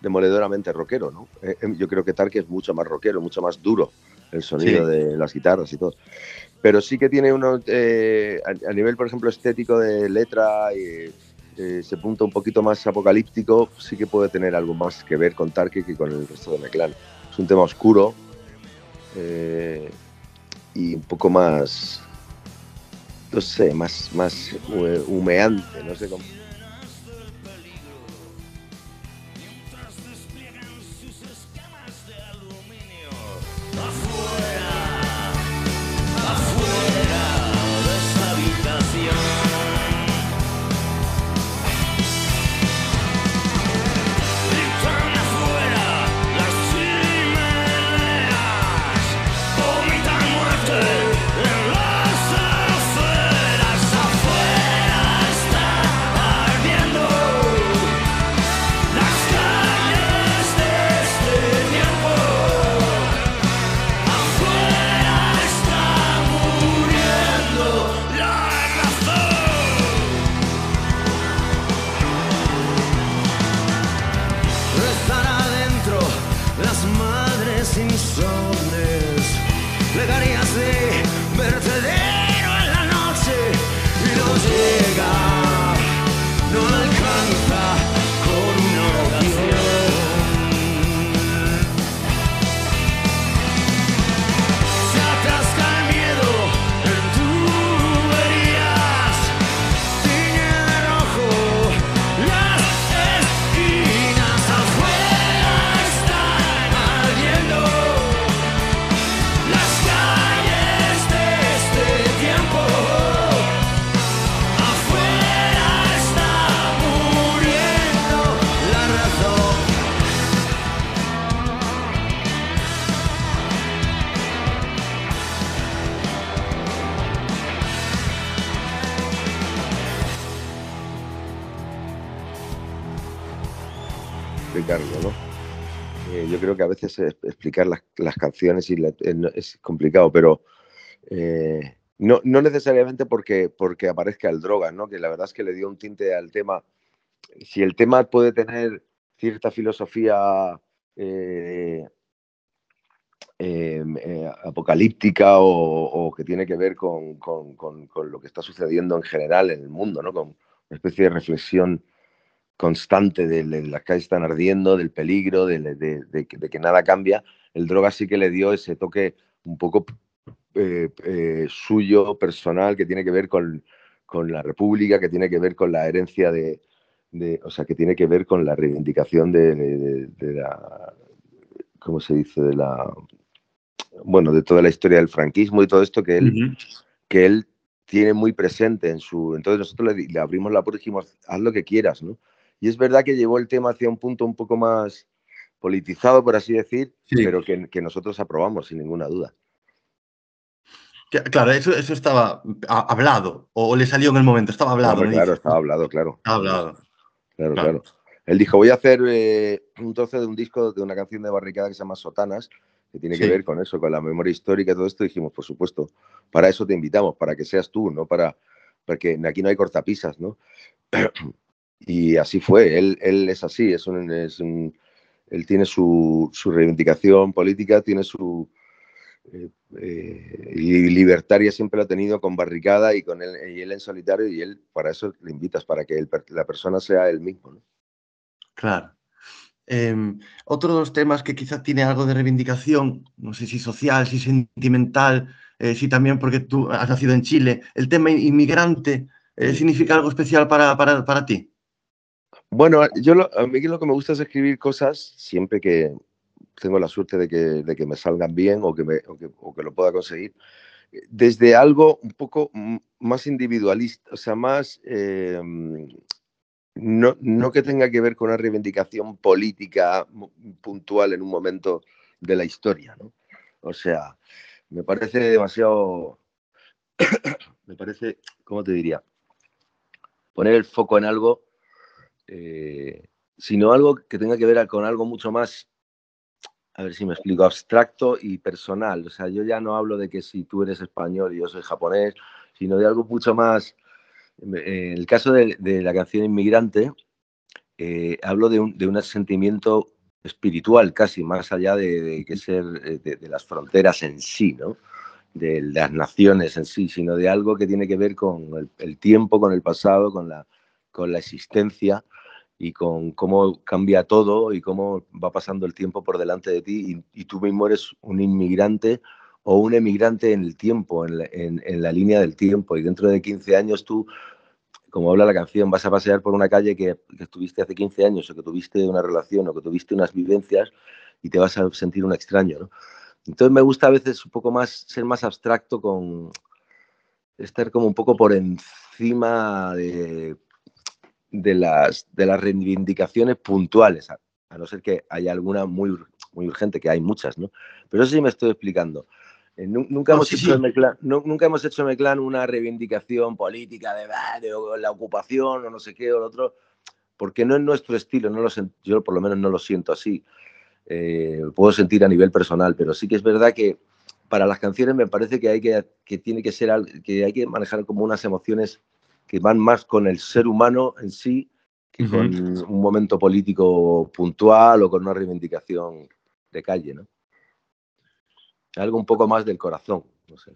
demoledoramente rockero, ¿no? Eh, em, yo creo que Tarque es mucho más rockero, mucho más duro el sonido sí. de las guitarras y todo. Pero sí que tiene uno, eh, a, a, nivel, por ejemplo, estético de letra y eh, ese punto un poquito más apocalíptico, sí que puede tener algo más que ver con Tarque que con el resto de Meclán. Es un tema oscuro eh, y un poco más, no sé, más, más humeante, no sé cómo. polizones, legarías de vertedero en la noche y no llega, no llega. Veces explicar las, canciones y es complicado, pero eh, no, necesariamente porque, porque aparezca el droga, ¿no? Que la verdad es que le dio un tinte al tema. Si el tema puede tener cierta filosofía eh, apocalíptica o, que tiene que ver con, con, con, lo que está sucediendo en general en el mundo, ¿no? Con una especie de reflexión constante de, las calles están ardiendo, del peligro, de, que nada cambia, el droga sí que le dio ese toque un poco eh, eh, suyo, personal, que tiene que ver con, la República, que tiene que ver con la herencia de, o sea, que tiene que ver con la reivindicación de, la, ¿cómo se dice? De la, bueno, de toda la historia del franquismo y todo esto que él, que él tiene muy presente en su... Entonces nosotros le, le abrimos la puerta y dijimos, haz lo que quieras, ¿no? Y es verdad que llevó el tema hacia un punto un poco más politizado, por así decir, pero que, nosotros aprobamos sin ninguna duda. Claro, eso, eso estaba hablado, o le salió en el momento, estaba hablado. claro, estaba hablado, claro. Estaba hablado. Claro, claro. Él dijo, voy a hacer eh, un trozo de un disco de una canción de Barricada que se llama Sotanas, que tiene que ver con eso, con la memoria histórica y todo esto. dijimos, por supuesto, para eso te invitamos, para que seas tú, ¿no? Para, porque aquí no hay cortapisas, ¿no? Y así fue, él, él es así, es un, es un, él tiene su, su, reivindicación política, tiene su... Eh, eh, libertaria siempre lo ha tenido con barricada y con él, y él en solitario y él para eso le invitas, para que la persona sea él mismo. ¿no? Claro. Em, otro de los temas que quizás tiene algo de reivindicación, no sé si social, si sentimental, eh, si también porque tú has nacido en Chile, el tema inmigrante, ¿significa algo especial para, para, para ti? Bueno, yo a mí lo que me gusta es escribir cosas siempre que tengo la suerte de que, de que me salgan bien o que, o que, o que, lo pueda conseguir. Desde algo un poco más individualista, o sea, más... Eh, no, no, que tenga que ver con una reivindicación política puntual en un momento de la historia, ¿no? O sea, me parece demasiado, me parece, ¿cómo te diría? Poner el foco en algo eh, sino algo que tenga que ver con algo mucho más, a ver si me explico, abstracto y personal. O sea, yo ya no hablo de que si tú eres español y yo soy japonés, sino de algo mucho más... En el caso de, la canción Inmigrante, eh, hablo de un, sentimiento espiritual casi, más allá de, que ser eh, de, las fronteras en sí, ¿no? de las naciones en sí, sino de algo que tiene que ver con el tiempo, con el pasado, con la, con la existencia y con cómo cambia todo y cómo va pasando el tiempo por delante de ti y, tú mismo eres un inmigrante o un emigrante en el tiempo, en la, en, la, línea del tiempo y dentro de 15 años tú, como habla la canción, vas a pasear por una calle que, que estuviste hace 15 años o que tuviste una relación o que tuviste unas vivencias y te vas a sentir un extraño. Entonces me gusta a veces un poco más ser más abstracto con estar como un poco por encima de de las, de las reivindicaciones puntuales, a, no ser que haya alguna muy, muy urgente, que hay muchas, ¿no? Pero eso sí me estoy explicando. Eh, nunca, hemos hecho En Meclán, nunca hemos hecho en Meclán una reivindicación política de, ah, de, la ocupación o no sé qué o lo otro, porque no es nuestro estilo, no lo yo por lo menos no lo siento así. Eh, puedo sentir a nivel personal, pero sí que es verdad que para las canciones me parece que hay que, que tiene que ser que hay que manejar como unas emociones que van más con el ser humano en sí que con un momento político puntual o con una reivindicación de calle, ¿no? Algo un poco más del corazón, no sé.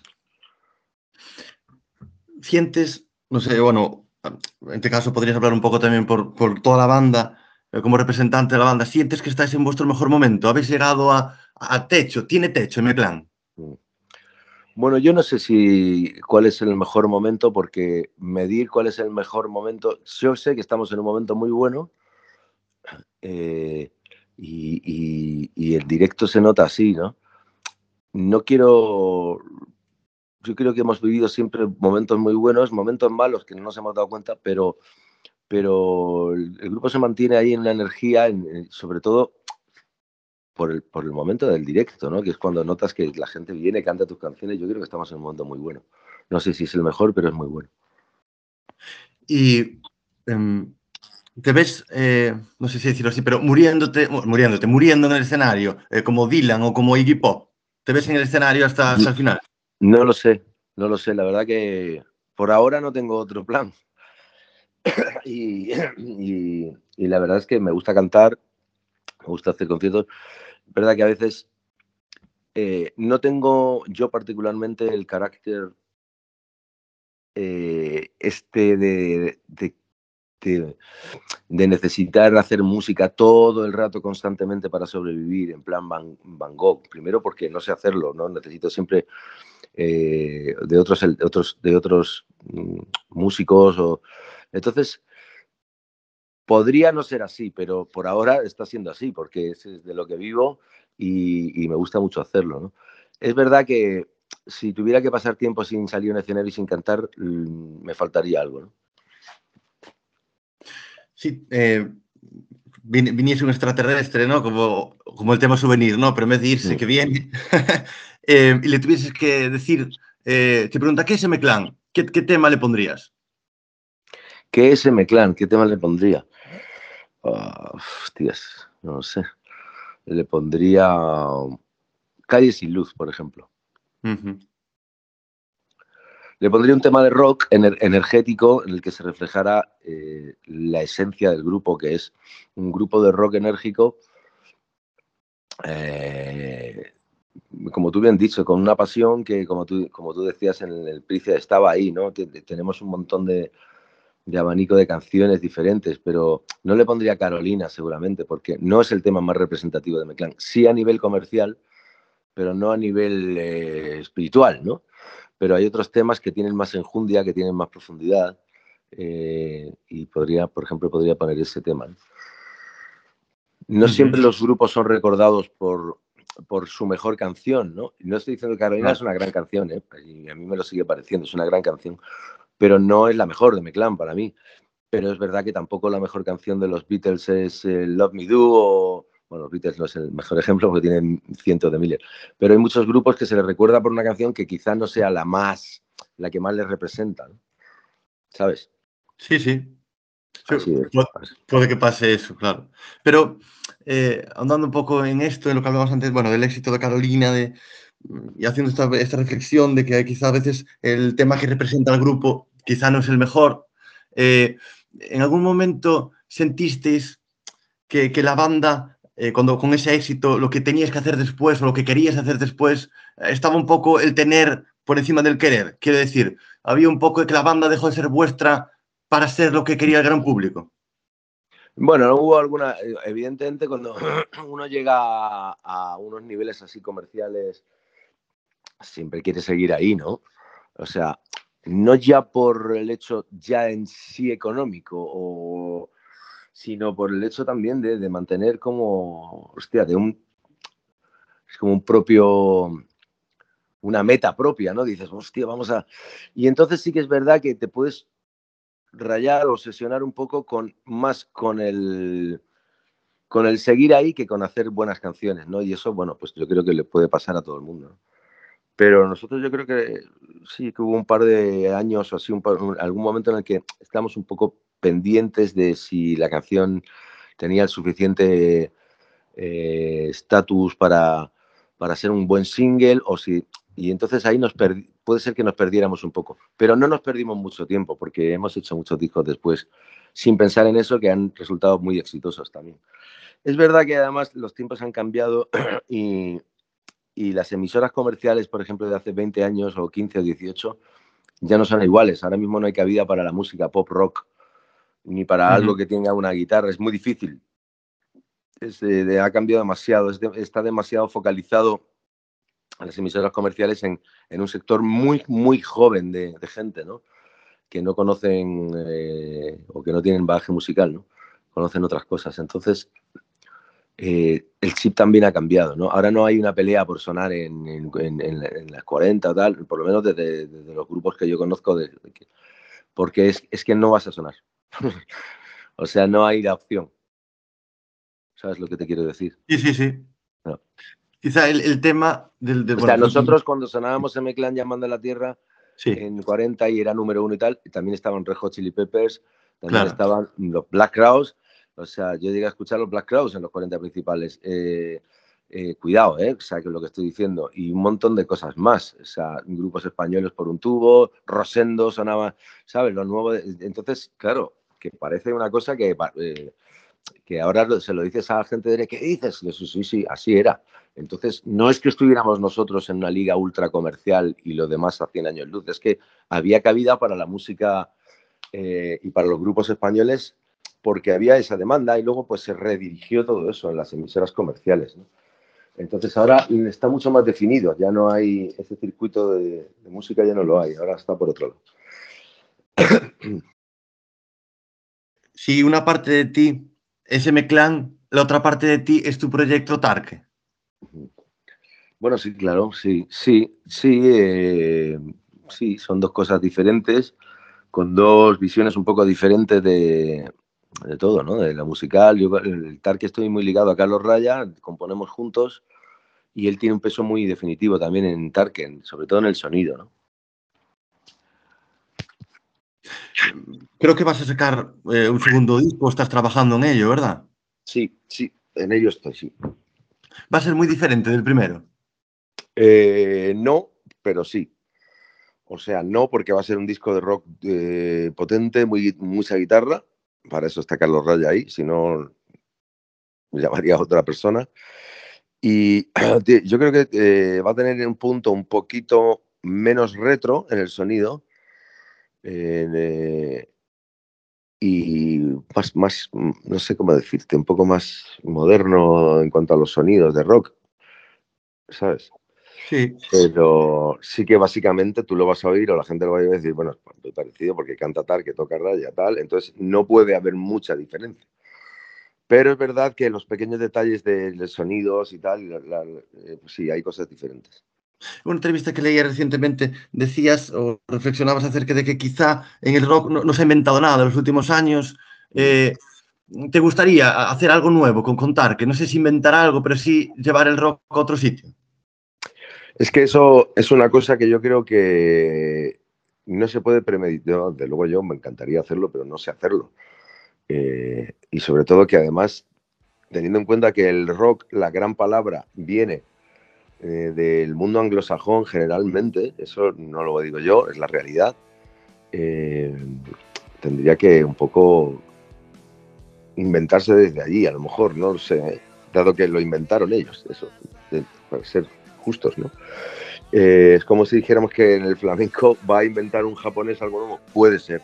Sientes, no sé, bueno, en este caso podrías hablar un poco también por, por toda la banda, eh, como representante de la banda, ¿sientes que estáis en vuestro mejor momento? ¿Habéis llegado a, a techo? ¿Tiene techo en plan? Mm. Bueno, yo no sé si cuál es el mejor momento, porque medir cuál es el mejor momento, yo sé que estamos en un momento muy bueno eh, y, el directo se nota así, ¿no? No quiero, yo creo que hemos vivido siempre momentos muy buenos, momentos malos que no nos hemos dado cuenta, pero, el, grupo se mantiene ahí en una energía, sobre todo por el, por el momento del directo, ¿no? Que es cuando notas que la gente viene, canta tus canciones. Yo creo que estamos en un momento muy bueno. No sé si es el mejor, pero es muy bueno. Y em, te ves, eh, no sé si decirlo así, pero muriéndote, muriéndote, muriendo en el escenario, eh, como Dylan o como Iggy Pop. ¿Te ves en el escenario hasta, hasta el final? No lo sé, no lo sé. La verdad que por ahora no tengo otro plan. y, y, y, la verdad es que me gusta cantar, me gusta hacer conciertos. Verdad que a veces eh, no tengo yo particularmente el carácter eh, este de, de, necesitar hacer música todo el rato constantemente para sobrevivir, en plan Van, Van Gogh. Primero porque no sé hacerlo, ¿no? Necesito siempre eh, de otros, de otros, de otros mm, músicos. O... Entonces, podría no ser así, pero por ahora está siendo así, porque es de lo que vivo y, y me gusta mucho hacerlo. ¿no? Es verdad que si tuviera que pasar tiempo sin salir a un escenario y sin cantar, mm, me faltaría algo. ¿no? Sí, eh, vin, viniese un extraterrestre, ¿no? Como, como el tema souvenir, ¿no? Pero en vez de irse, sí. que viene, eh, y le tuvieses que decir, eh, te pregunta, ¿qué es M-Clan? ¿Qué, ¿Qué, tema le pondrías? ¿Qué es M-Clan? ¿Qué tema le pondría? Hostias, no lo sé. Le pondría Calle sin luz, por ejemplo. Uh -huh. Le pondría un tema de rock ener energético en el que se reflejara eh, la esencia del grupo, que es un grupo de rock enérgico, eh, como tú bien dicho, con una pasión que, como tú, como tú decías en el Price, estaba ahí, ¿no? Tenemos un montón de, de abanico de canciones diferentes, pero no le pondría Carolina seguramente, porque no es el tema más representativo de Meclán. Sí a nivel comercial, pero no a nivel eh, espiritual, ¿no? pero hay otros temas que tienen más enjundia, que tienen más profundidad, eh, y podría, por ejemplo, podría poner ese tema. No, no siempre los grupos son recordados por, por su mejor canción, ¿no? No estoy diciendo que Carolina no. es una gran canción, ¿eh? y a mí me lo sigue pareciendo, es una gran canción, pero no es la mejor de Meclán para mí. Pero es verdad que tampoco la mejor canción de los Beatles es eh, Love Me Do o, bueno, los Beatles no es el mejor ejemplo porque tienen cientos de miles, pero hay muchos grupos que se les recuerda por una canción que quizás no sea la más, la que más les representa, ¿no? ¿sabes? Sí, sí. puede, puede, que pase eso, claro. Pero eh, andando un poco en esto, en lo que hablábamos antes, bueno, del éxito de Carolina, de, y haciendo esta, esta reflexión de que quizá a veces el tema que representa al grupo quizá no es el mejor, eh, ¿en algún momento sentisteis que, que la banda eh, cuando con ese éxito lo que tenías que hacer después o lo que querías hacer después, eh, estaba un poco el tener por encima del querer. Quiero decir, había un poco de que la banda dejó de ser vuestra para ser lo que quería el gran público. Bueno, no hubo alguna, evidentemente cuando uno llega a unos niveles así comerciales, siempre quiere seguir ahí, ¿no? O sea, no ya por el hecho ya en sí económico o, sino por el hecho también de, de mantener como, hostia, de un, es como un propio, una meta propia, ¿no? Dices, hostia, vamos a... Y entonces sí que es verdad que te puedes rayar o sesionar un poco con más con el con el seguir ahí que con hacer buenas canciones, ¿no? Y eso, bueno, pues yo creo que le puede pasar a todo el mundo. ¿no? Pero nosotros yo creo que sí que hubo un par de años o así, un par, algún momento en el que estamos un poco pendientes de si la canción tenía el suficiente estatus eh, para, para ser un buen single o si y entonces ahí nos puede ser que nos perdiéramos un poco, pero no nos perdimos mucho tiempo porque hemos hecho muchos discos después sin pensar en eso que han resultado muy exitosos también. Es verdad que además los tiempos han cambiado y, y las emisoras comerciales, por ejemplo, de hace 20 años o 15 o 18, ya no son iguales. Ahora mismo no hay cabida para la música pop rock ni para uh -huh. algo que tenga una guitarra. Es muy difícil. Es, eh, ha cambiado demasiado. Es de, está demasiado focalizado a las emisoras comerciales en, en un sector muy, muy joven de, de gente, ¿no? Que no conocen eh, o que no tienen bagaje musical, ¿no? Conocen otras cosas. Entonces, eh, el chip también ha cambiado, ¿no? Ahora no hay una pelea por sonar en, en, en, en las 40 o tal, por lo menos desde, desde, los grupos que yo conozco, de, de que, porque es, es que no vas a sonar. o sea, no hay la opción. ¿Sabes lo que te quiero decir? Sí, sí, sí. No. Quizá el, el, tema del... De, o sea, nosotros cuando sonábamos en Clan llamando a la Tierra sí. en 40 y era número uno y tal, también estaban Red Hot Chili Peppers, También estaban los Black Crowes, o sea, yo llegué a escuchar los Black Crowes en los 40 principales. Eh, eh, cuidado, ¿eh? O sea, que es lo que estoy diciendo. Y un montón de cosas más. O sea, grupos españoles por un tubo, Rosendo sonaba, ¿sabes? Lo nuevo. Entonces, claro, que parece una cosa que, eh, que ahora se lo dices a la gente de ¿qué dices? Sí, sí, sí, así era. Entonces, no es que estuviéramos nosotros en una liga ultra comercial y lo demás a 100 años luz, es que había cabida para la música y para los grupos españoles porque había esa demanda y luego pues se redirigió todo eso en las emisoras comerciales. Entonces ahora está mucho más definido, ya no hay ese circuito de, de música, ya no lo hay, ahora está por otro lado. Si una parte de ti es M-Clan, la otra parte de ti es tu proyecto Tarque. Bueno, sí, claro, sí, sí, sí, eh, sí, son dos cosas diferentes, con dos visiones un poco diferentes de, todo, ¿no? De la musical. Yo, el Tarque estoy muy ligado a Carlos Raya, componemos juntos y él tiene un peso muy definitivo también en Tarque, sobre todo en el sonido, ¿no? Creo que vas a sacar eh, un segundo disco, estás trabajando en ello, ¿verdad? Sí, sí, en ello estoy, sí. ¿Va a ser muy diferente del primero? Eh, no, pero sí. O sea, no porque va a ser un disco de rock eh, potente, muy, mucha guitarra. Para eso está Carlos Raya ahí, si no llamaría a otra persona. Y yo creo que va a tener un punto un poquito menos retro en el sonido, eh, y más, más, no sé cómo decirte, un poco más moderno en cuanto a los sonidos de rock, ¿sabes? Sí. Pero sí que básicamente tú lo vas a oír o la gente lo va a decir, bueno, es muy parecido porque canta tal, que toca raya, tal, entonces no puede haber mucha diferencia. Pero es verdad que los pequeños detalles de, los sonidos y tal, eh, pues sí, hay cosas diferentes. En una entrevista que leía recientemente decías o reflexionabas acerca de que quizá en el rock no, se ha inventado nada en los últimos años. Eh, ¿Te gustaría hacer algo nuevo con contar? Que no sé si inventar algo, pero sí llevar el rock a otro sitio. Es que eso es una cosa que yo creo que no se puede premeditar. De luego yo me encantaría hacerlo, pero no sé hacerlo. Eh, y sobre todo que además, teniendo en cuenta que el rock, la gran palabra, viene eh, del mundo anglosajón generalmente, eso no lo digo yo, es la realidad, eh, tendría que un poco inventarse desde allí, a lo mejor, no sé, dado que lo inventaron ellos, eso, para ser justos, ¿no? es como si dijéramos que en el flamenco va a inventar un japonés algo nuevo, puede ser,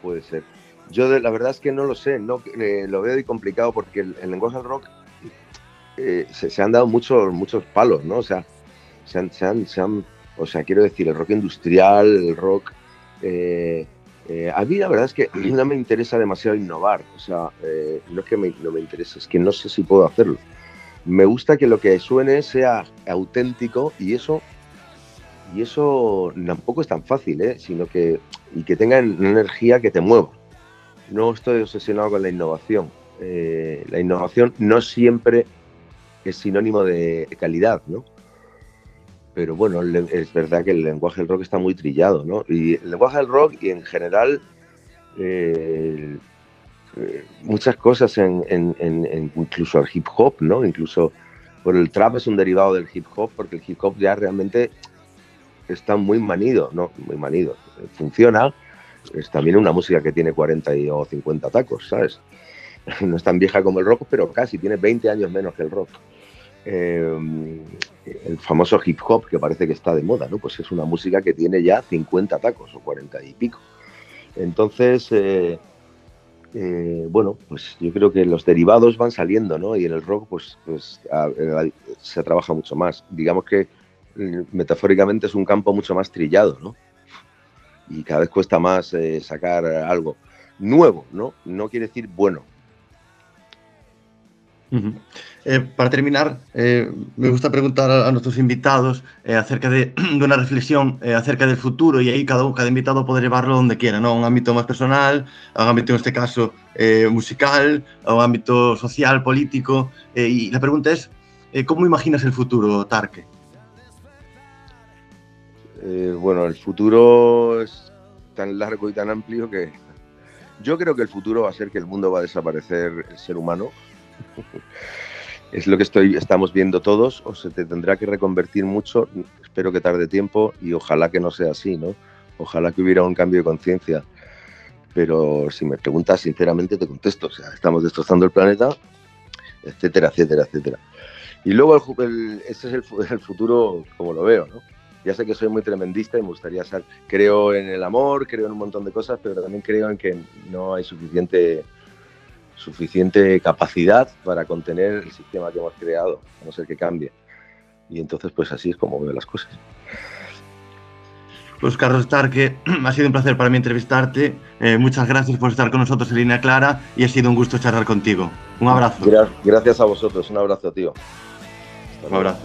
puede ser. Yo la verdad es que no lo sé, no, lo veo complicado porque el, lenguaje del rock eh, se, han dado muchos, muchos palos, ¿no? O sea, se han, se han, o sea, quiero decir, el rock industrial, el rock... Eh, eh, a mí la verdad es que no me interesa demasiado innovar, o sea, no es que no me interese, es que no sé si puedo hacerlo. Me gusta que lo que suene sea auténtico y eso, y eso tampoco es tan fácil, ¿eh? sino que, y que tenga una energía que te mueva. No estoy obsesionado con la innovación. la innovación no siempre es sinónimo de calidad, ¿no? Pero bueno, es verdad que el lenguaje del rock está muy trillado, ¿no? Y el lenguaje del rock y en general eh, eh, muchas cosas en, incluso el hip hop, ¿no? Incluso por el trap es un derivado del hip hop porque el hip hop ya realmente está muy manido, ¿no? Muy manido. Funciona, es también una música que tiene 40 o 50 tacos, ¿sabes? No es tan vieja como el rock, pero casi, tiene 20 años menos que el rock. Eh, el famoso hip hop que parece que está de moda, ¿no? Pues es una música que tiene ya 50 tacos o 40 y pico. Entonces, eh, eh, bueno, pues yo creo que los derivados van saliendo, ¿no? Y en el rock, pues, pues se trabaja mucho más. Digamos que metafóricamente es un campo mucho más trillado, ¿no? Y cada vez cuesta más sacar algo nuevo, ¿no? No quiere decir bueno, eh, para terminar, eh, me gusta preguntar a, nuestros invitados eh, acerca de, una reflexión acerca del futuro y ahí cada, cada invitado puede llevarlo donde quiera, ¿no? a un ámbito más personal, a un ámbito en este caso musical, a un ámbito social, político. y la pregunta es, ¿cómo imaginas el futuro, Tarque? bueno, el futuro es tan largo y tan amplio que Yo creo que el futuro va a ser que el mundo va a desaparecer el ser humano. es lo que estoy, estamos viendo todos, o se te tendrá que reconvertir mucho, espero que tarde tiempo y ojalá que no sea así, ¿no? Ojalá que hubiera un cambio de conciencia. Pero si me preguntas sinceramente te contesto, o sea, estamos destrozando el planeta, etcétera, etcétera, etcétera. Y luego ese es el, el, futuro como lo veo, ¿no? Ya sé que soy muy tremendista y me gustaría ser, creo en el amor, creo en un montón de cosas, pero también creo en que no hay suficiente suficiente capacidad para contener el sistema que hemos creado, a no ser que cambie. Y entonces, pues así es como veo las cosas. Pues Carlos Starque, ha sido un placer para mí entrevistarte. Eh, muchas gracias por estar con nosotros en línea clara y ha sido un gusto charlar contigo. Un abrazo. Gracias a vosotros, un abrazo, tío. Un abrazo.